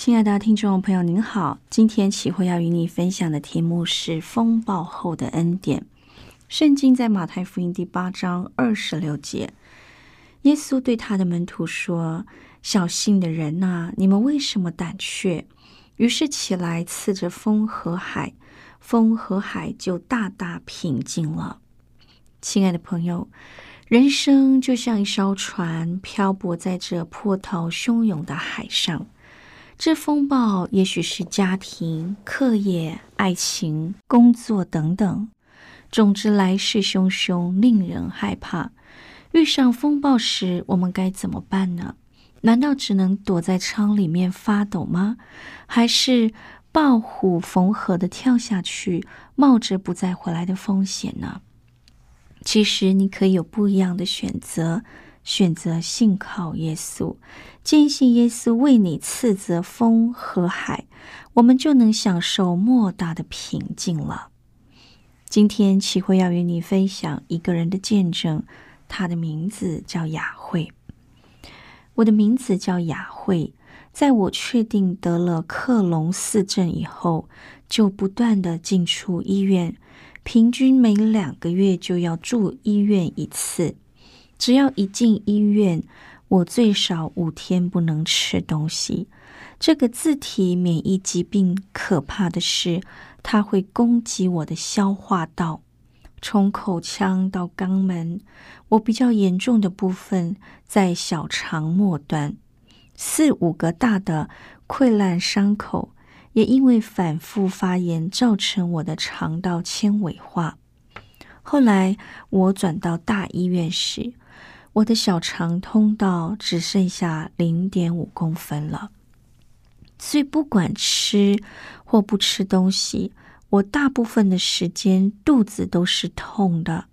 亲爱的听众朋友，您好。今天启慧要与你分享的题目是“风暴后的恩典”。圣经在马太福音第八章二十六节，耶稣对他的门徒说：“小心的人呐，你们为什么胆怯？”于是起来刺着风和海，风和海就大大平静了。亲爱的朋友，人生就像一艘船，漂泊在这波涛汹涌的海上。这风暴也许是家庭、课业、爱情、工作等等，总之来势汹汹，令人害怕。遇上风暴时，我们该怎么办呢？难道只能躲在舱里面发抖吗？还是抱虎缝合的跳下去，冒着不再回来的风险呢？其实你可以有不一样的选择。选择信靠耶稣，坚信耶稣为你赐责风和海，我们就能享受莫大的平静了。今天启慧要与你分享一个人的见证，他的名字叫雅慧。我的名字叫雅慧，在我确定得了克隆四症以后，就不断的进出医院，平均每两个月就要住医院一次。只要一进医院，我最少五天不能吃东西。这个自体免疫疾病可怕的是，它会攻击我的消化道，从口腔到肛门。我比较严重的部分在小肠末端，四五个大的溃烂伤口，也因为反复发炎造成我的肠道纤维化。后来我转到大医院时。我的小肠通道只剩下零点五公分了，所以不管吃或不吃东西，我大部分的时间肚子都是痛的。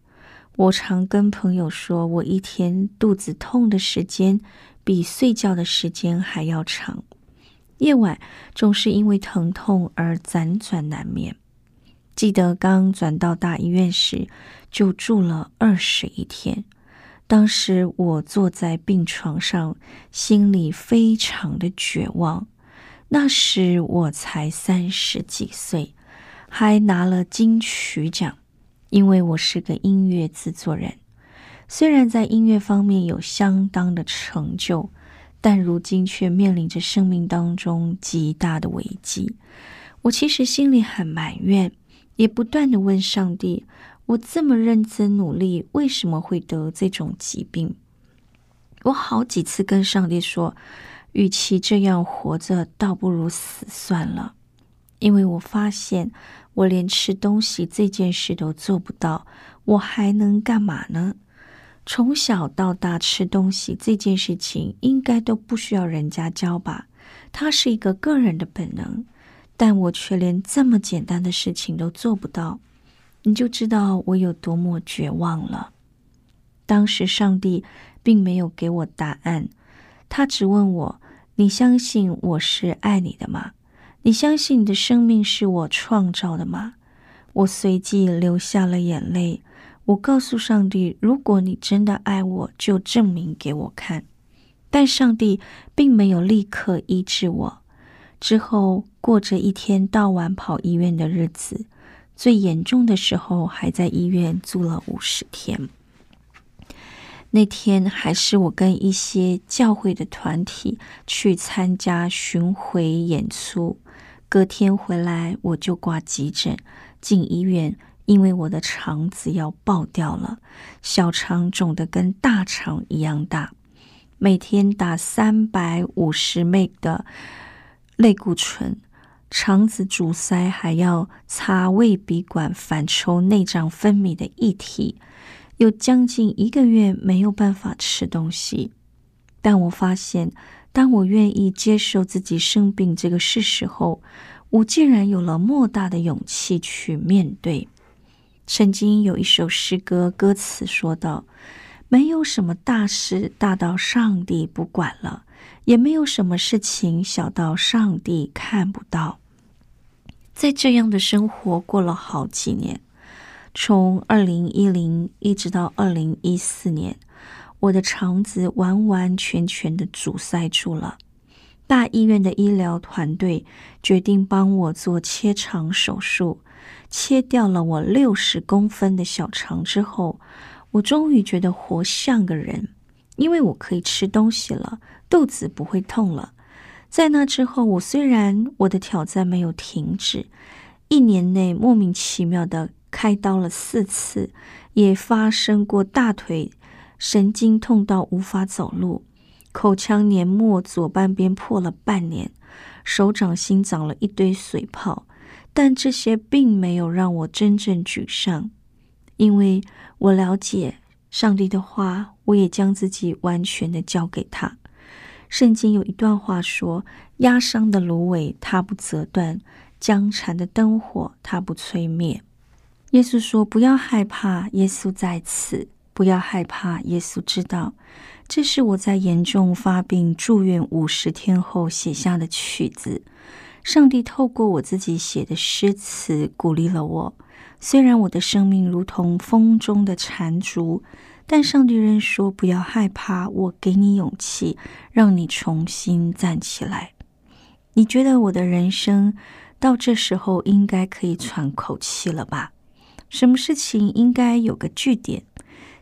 我常跟朋友说，我一天肚子痛的时间比睡觉的时间还要长，夜晚总是因为疼痛而辗转难眠。记得刚转到大医院时，就住了二十一天。当时我坐在病床上，心里非常的绝望。那时我才三十几岁，还拿了金曲奖，因为我是个音乐制作人。虽然在音乐方面有相当的成就，但如今却面临着生命当中极大的危机。我其实心里很埋怨，也不断的问上帝。我这么认真努力，为什么会得这种疾病？我好几次跟上帝说，与其这样活着，倒不如死算了。因为我发现，我连吃东西这件事都做不到，我还能干嘛呢？从小到大吃东西这件事情，应该都不需要人家教吧？它是一个个人的本能，但我却连这么简单的事情都做不到。你就知道我有多么绝望了。当时上帝并没有给我答案，他只问我：“你相信我是爱你的吗？你相信你的生命是我创造的吗？”我随即流下了眼泪。我告诉上帝：“如果你真的爱我，就证明给我看。”但上帝并没有立刻医治我。之后过着一天到晚跑医院的日子。最严重的时候还在医院住了五十天。那天还是我跟一些教会的团体去参加巡回演出，隔天回来我就挂急诊进医院，因为我的肠子要爆掉了，小肠肿得跟大肠一样大，每天打三百五十枚的类固醇，肠子阻塞还要插胃鼻管反抽内脏分泌的液体。有将近一个月没有办法吃东西，但我发现，当我愿意接受自己生病这个事实后，我竟然有了莫大的勇气去面对。曾经有一首诗歌，歌词说道：“没有什么大事大到上帝不管了，也没有什么事情小到上帝看不到。”在这样的生活过了好几年。从二零一零一直到二零一四年，我的肠子完完全全的阻塞住了。大医院的医疗团队决定帮我做切肠手术，切掉了我六十公分的小肠之后，我终于觉得活像个人，因为我可以吃东西了，肚子不会痛了。在那之后，我虽然我的挑战没有停止，一年内莫名其妙的。开刀了四次，也发生过大腿神经痛到无法走路，口腔黏膜左半边破了半年，手掌心长了一堆水泡。但这些并没有让我真正沮丧，因为我了解上帝的话，我也将自己完全的交给他。圣经有一段话说：“压伤的芦苇，它不折断；僵残的灯火，它不吹灭。”耶稣说：“不要害怕，耶稣在此。不要害怕，耶稣知道。这是我在严重发病住院五十天后写下的曲子。上帝透过我自己写的诗词鼓励了我。虽然我的生命如同风中的残烛，但上帝仍说：不要害怕，我给你勇气，让你重新站起来。你觉得我的人生到这时候应该可以喘口气了吧？”什么事情应该有个句点？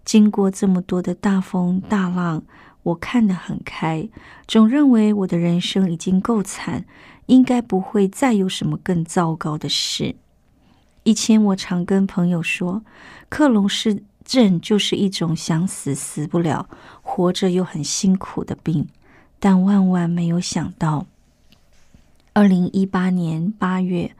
经过这么多的大风大浪，我看得很开，总认为我的人生已经够惨，应该不会再有什么更糟糕的事。以前我常跟朋友说，克隆是症就是一种想死死不了，活着又很辛苦的病。但万万没有想到，二零一八年八月。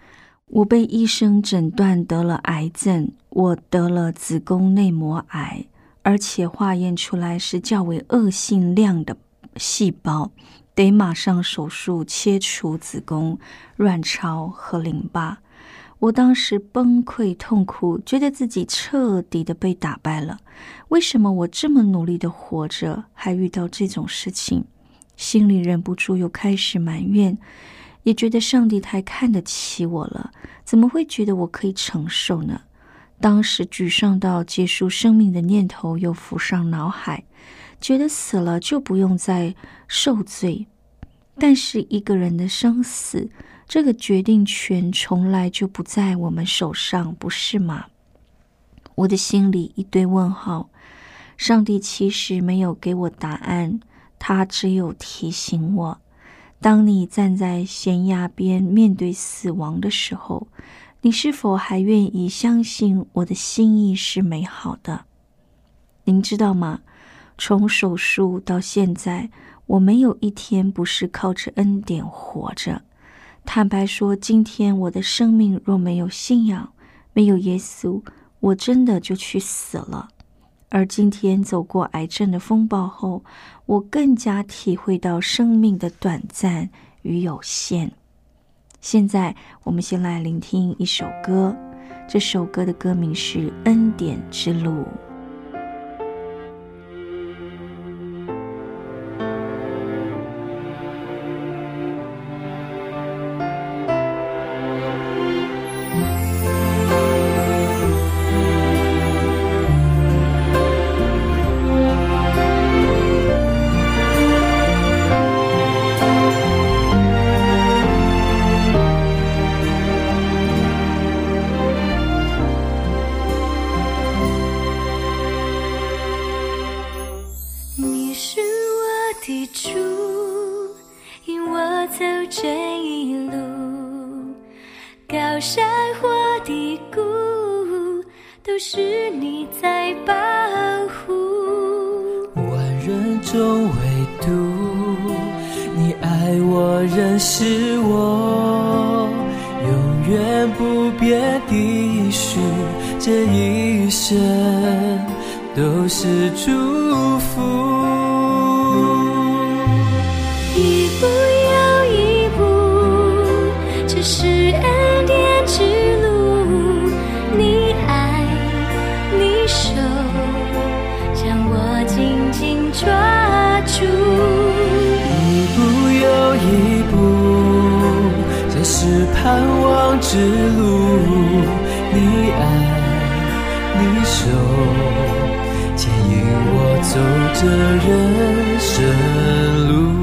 我被医生诊断得了癌症，我得了子宫内膜癌，而且化验出来是较为恶性量的细胞，得马上手术切除子宫、卵巢和淋巴。我当时崩溃痛哭，觉得自己彻底的被打败了。为什么我这么努力的活着，还遇到这种事情？心里忍不住又开始埋怨。也觉得上帝太看得起我了，怎么会觉得我可以承受呢？当时沮丧到结束生命的念头又浮上脑海，觉得死了就不用再受罪。但是一个人的生死，这个决定权从来就不在我们手上，不是吗？我的心里一堆问号。上帝其实没有给我答案，他只有提醒我。当你站在悬崖边面对死亡的时候，你是否还愿意相信我的心意是美好的？您知道吗？从手术到现在，我没有一天不是靠着恩典活着。坦白说，今天我的生命若没有信仰，没有耶稣，我真的就去死了。而今天走过癌症的风暴后，我更加体会到生命的短暂与有限。现在，我们先来聆听一首歌，这首歌的歌名是《恩典之路》。盼望之路。你爱，你守，牵引我走这人生路。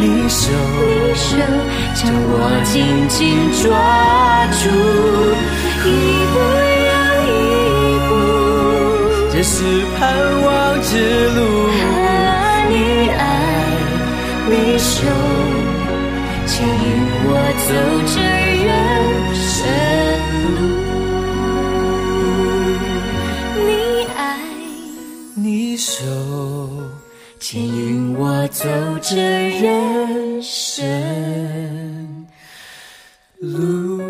你手，将我紧紧抓住，一步又一步。这是盼望之路。这人生路。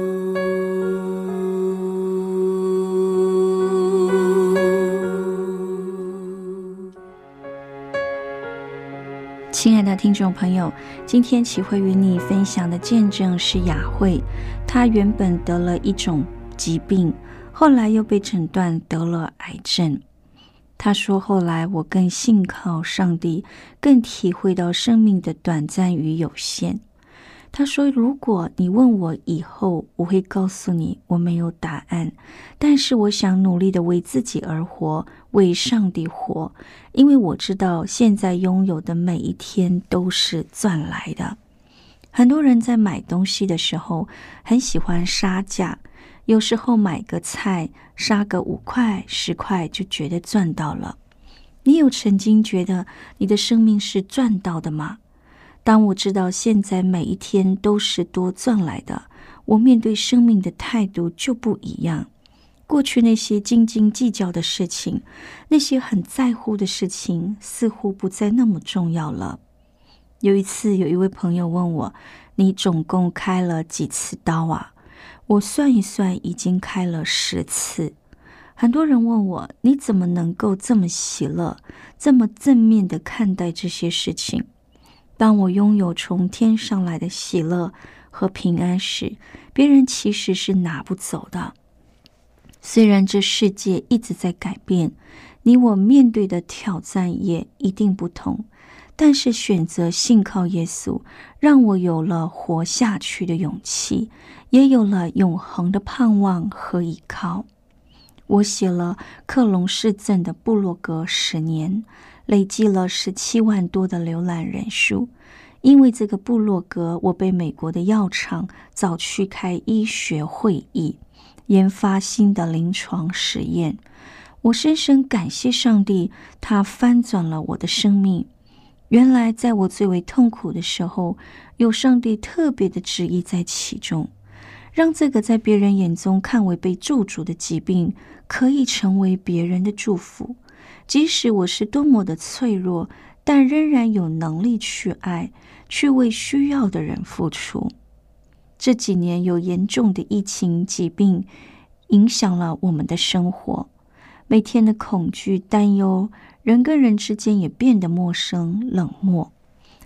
亲爱的听众朋友，今天启慧与你分享的见证是雅慧，她原本得了一种疾病，后来又被诊断得了癌症。他说：“后来我更信靠上帝，更体会到生命的短暂与有限。”他说：“如果你问我以后，我会告诉你我没有答案，但是我想努力的为自己而活，为上帝活，因为我知道现在拥有的每一天都是赚来的。”很多人在买东西的时候很喜欢杀价，有时候买个菜杀个五块、十块就觉得赚到了。你有曾经觉得你的生命是赚到的吗？当我知道现在每一天都是多赚来的，我面对生命的态度就不一样。过去那些斤斤计较的事情，那些很在乎的事情，似乎不再那么重要了。有一次，有一位朋友问我：“你总共开了几次刀啊？”我算一算，已经开了十次。很多人问我：“你怎么能够这么喜乐，这么正面的看待这些事情？”当我拥有从天上来的喜乐和平安时，别人其实是拿不走的。虽然这世界一直在改变，你我面对的挑战也一定不同，但是选择信靠耶稣，让我有了活下去的勇气，也有了永恒的盼望和依靠。我写了克隆市镇的部落格十年，累计了十七万多的浏览人数。因为这个部落格，我被美国的药厂找去开医学会议，研发新的临床实验。我深深感谢上帝，他翻转了我的生命。原来，在我最为痛苦的时候，有上帝特别的旨意在其中。让这个在别人眼中看为被咒诅的疾病，可以成为别人的祝福。即使我是多么的脆弱，但仍然有能力去爱，去为需要的人付出。这几年有严重的疫情疾病，影响了我们的生活，每天的恐惧、担忧，人跟人之间也变得陌生、冷漠。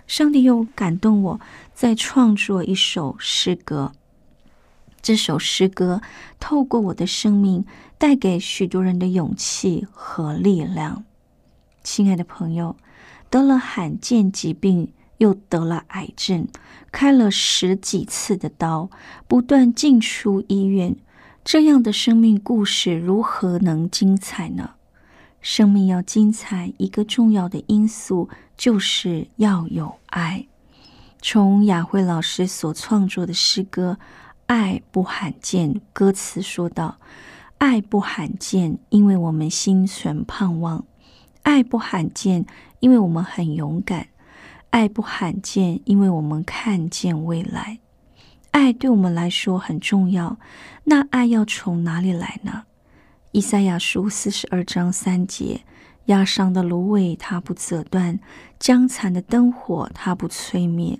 上帝又感动我，在创作一首诗歌。这首诗歌透过我的生命，带给许多人的勇气和力量。亲爱的朋友，得了罕见疾病，又得了癌症，开了十几次的刀，不断进出医院，这样的生命故事如何能精彩呢？生命要精彩，一个重要的因素就是要有爱。从雅慧老师所创作的诗歌。爱不罕见，歌词说道：“爱不罕见，因为我们心存盼望；爱不罕见，因为我们很勇敢；爱不罕见，因为我们看见未来。爱对我们来说很重要。那爱要从哪里来呢？以赛亚书四十二章三节。”压伤的芦苇，它不折断；将残的灯火，它不吹灭。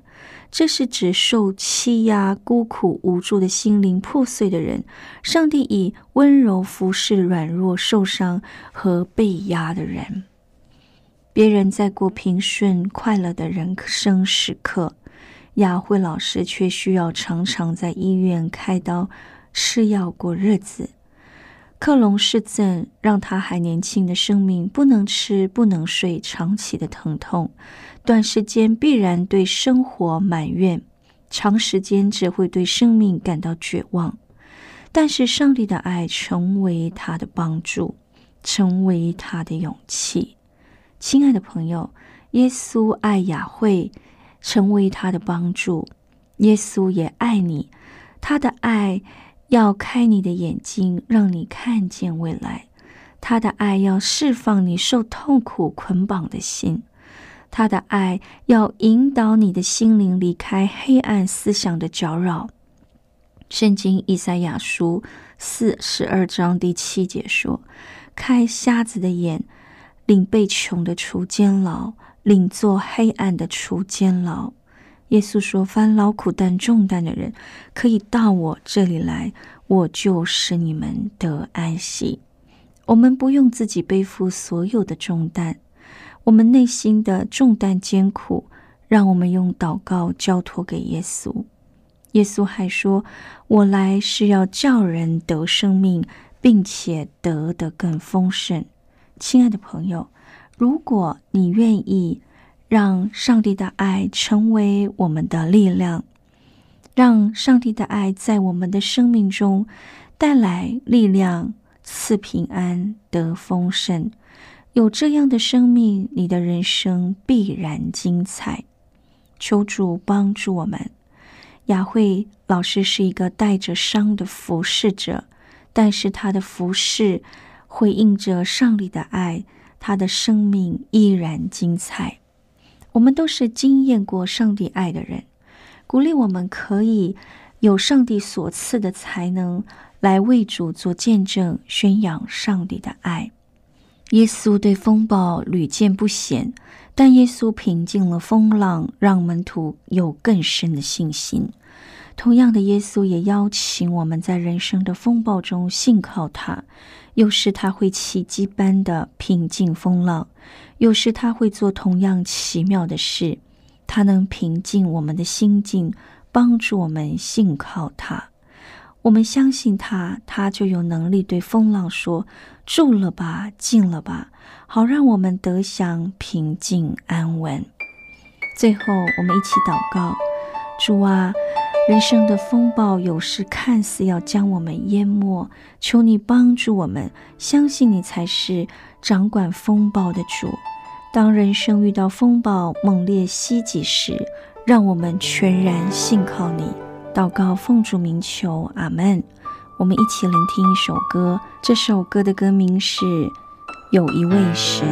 这是指受欺压、孤苦无助的心灵破碎的人。上帝以温柔服侍软弱、受伤和被压的人。别人在过平顺、快乐的人生时刻，雅慧老师却需要常常在医院开刀、吃药过日子。克隆氏症让他还年轻的生命不能吃不能睡，长期的疼痛，短时间必然对生活埋怨，长时间只会对生命感到绝望。但是上帝的爱成为他的帮助，成为他的勇气。亲爱的朋友，耶稣爱雅慧，成为他的帮助。耶稣也爱你，他的爱。要开你的眼睛，让你看见未来。他的爱要释放你受痛苦捆绑的心，他的爱要引导你的心灵离开黑暗思想的搅扰。圣经以赛亚书四十二章第七节说：“开瞎子的眼，领被穷的出监牢，领做黑暗的出监牢。”耶稣说：“凡劳苦担重担的人，可以到我这里来，我就使你们得安息。我们不用自己背负所有的重担，我们内心的重担艰苦，让我们用祷告交托给耶稣。耶稣还说：‘我来是要叫人得生命，并且得的更丰盛。’亲爱的朋友，如果你愿意。”让上帝的爱成为我们的力量，让上帝的爱在我们的生命中带来力量，赐平安，得丰盛。有这样的生命，你的人生必然精彩。求主帮助我们。雅慧老师是一个带着伤的服侍者，但是他的服侍回应着上帝的爱，他的生命依然精彩。我们都是经验过上帝爱的人，鼓励我们可以有上帝所赐的才能来为主做见证，宣扬上帝的爱。耶稣对风暴屡见不鲜，但耶稣平静了风浪，让门徒有更深的信心。同样的，耶稣也邀请我们在人生的风暴中信靠他。有时他会奇迹般的平静风浪，有时他会做同样奇妙的事。他能平静我们的心境，帮助我们信靠他。我们相信他，他就有能力对风浪说：“住了吧，静了吧。”好让我们得享平静安稳。最后，我们一起祷告。主啊，人生的风暴有时看似要将我们淹没，求你帮助我们，相信你才是掌管风暴的主。当人生遇到风暴猛烈袭击时，让我们全然信靠你。祷告奉主名求，阿门。我们一起聆听一首歌，这首歌的歌名是《有一位神》。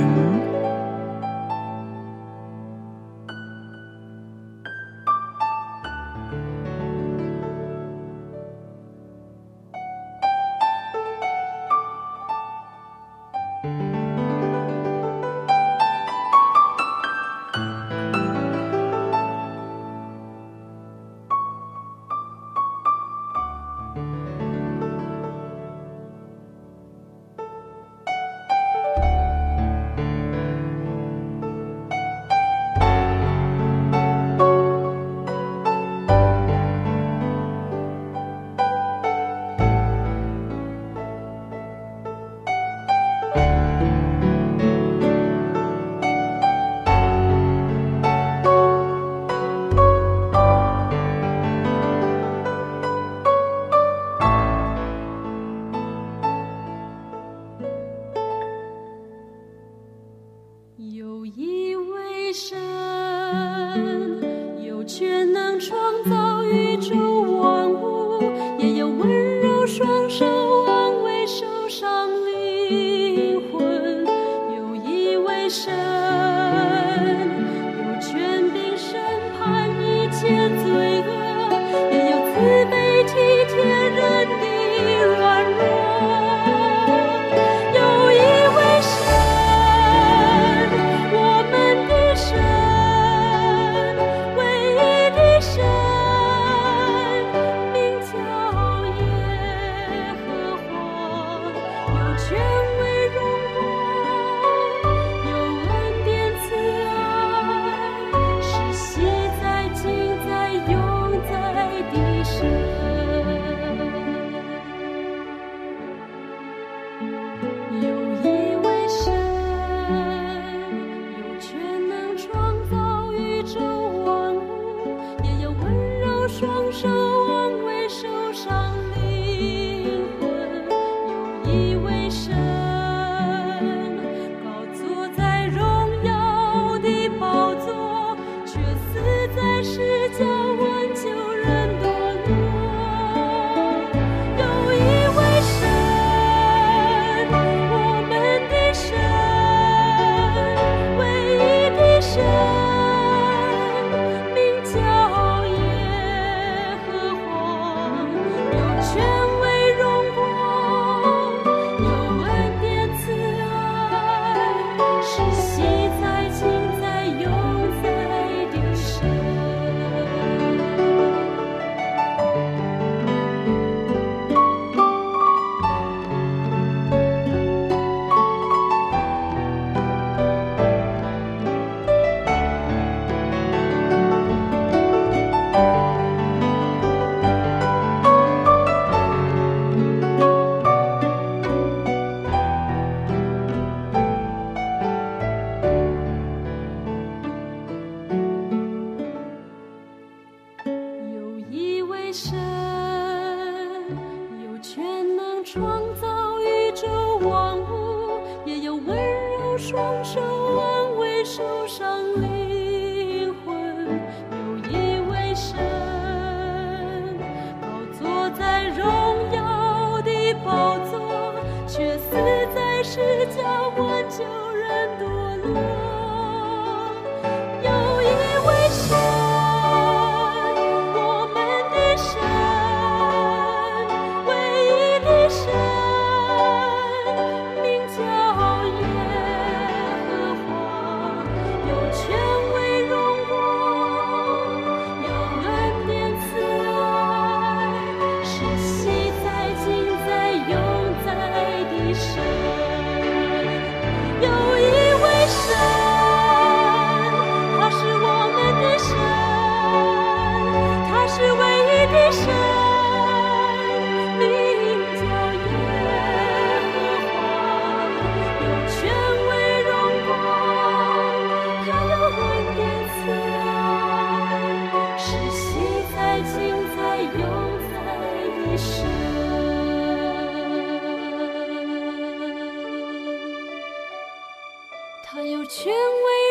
权威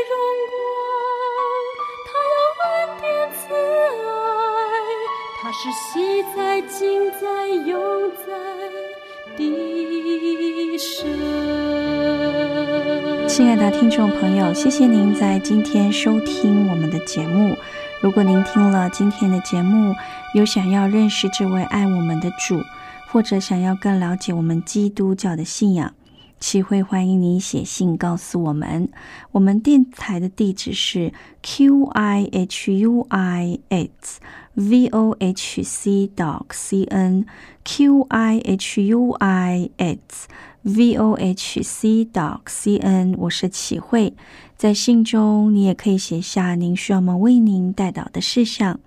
荣光，他有恩典慈爱，他是昔在、今在、永在的神。亲爱的听众朋友，谢谢您在今天收听我们的节目。如果您听了今天的节目，有想要认识这位爱我们的主，或者想要更了解我们基督教的信仰，齐慧欢迎你写信告诉我们。我们电台的地址是 q i h u i x v o h c dot c n q i h u i x v o h c dot c n。我是启慧。在信中，你也可以写下您需要我们为您带导的事项，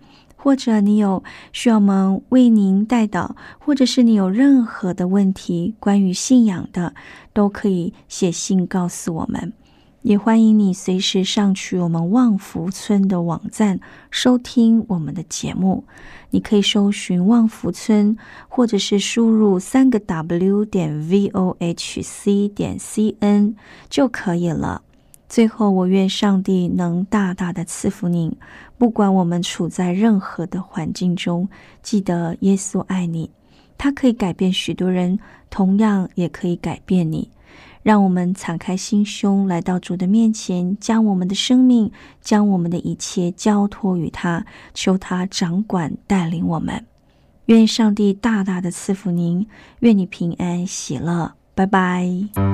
或者你有需要我们为您带导，或者是你有任何的问题关于信仰的，都可以写信告诉我们。也欢迎你随时上去我们旺福村的网站收听我们的节目。你可以搜寻旺福村，或者是输入三个 W 点 V O H C 点 C N 就可以了。最后，我愿上帝能大大的赐福您。不管我们处在任何的环境中，记得耶稣爱你，他可以改变许多人，同样也可以改变你。让我们敞开心胸，来到主的面前，将我们的生命，将我们的一切交托于他，求他掌管带领我们。愿上帝大大的赐福您，愿你平安喜乐。拜拜。